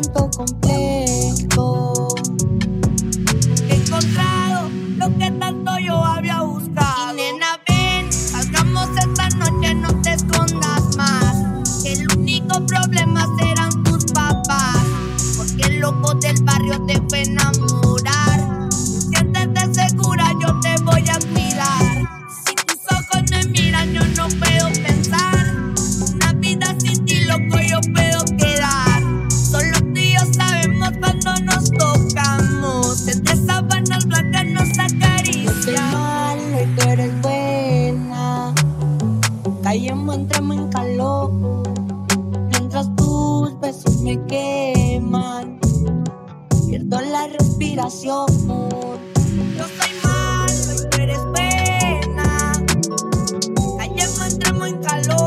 momento completo. He encontrado lo que tanto yo había buscado. Y nena, ven, salgamos esta noche, no te escondas más. El único problema serán tus papás. Porque el loco del barrio te fue enamorar. relación. Yo soy malo y pena. Ayer no entramos en calor.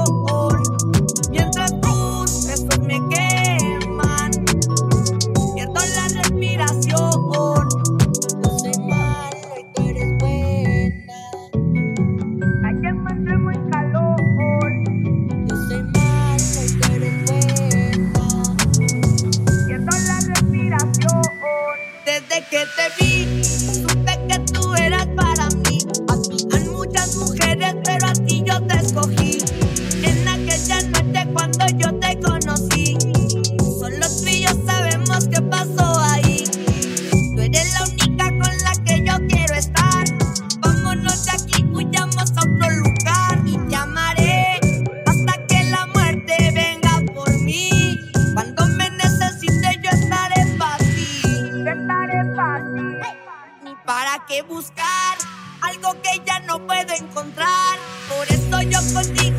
te vi. buscar, algo que ya no puedo encontrar. Por eso yo contigo.